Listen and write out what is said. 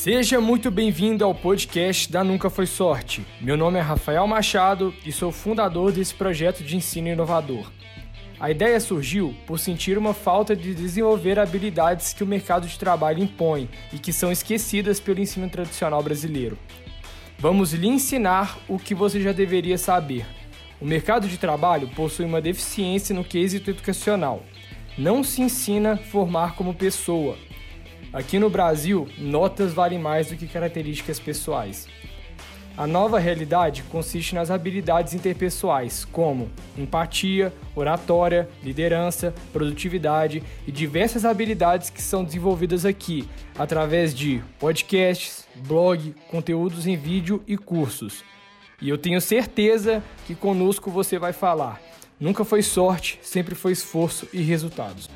Seja muito bem-vindo ao podcast da Nunca Foi Sorte. Meu nome é Rafael Machado e sou fundador desse projeto de ensino inovador. A ideia surgiu por sentir uma falta de desenvolver habilidades que o mercado de trabalho impõe e que são esquecidas pelo ensino tradicional brasileiro. Vamos lhe ensinar o que você já deveria saber. O mercado de trabalho possui uma deficiência no quesito educacional. Não se ensina formar como pessoa, Aqui no Brasil, notas valem mais do que características pessoais. A nova realidade consiste nas habilidades interpessoais, como empatia, oratória, liderança, produtividade e diversas habilidades que são desenvolvidas aqui através de podcasts, blog, conteúdos em vídeo e cursos. E eu tenho certeza que conosco você vai falar. Nunca foi sorte, sempre foi esforço e resultados.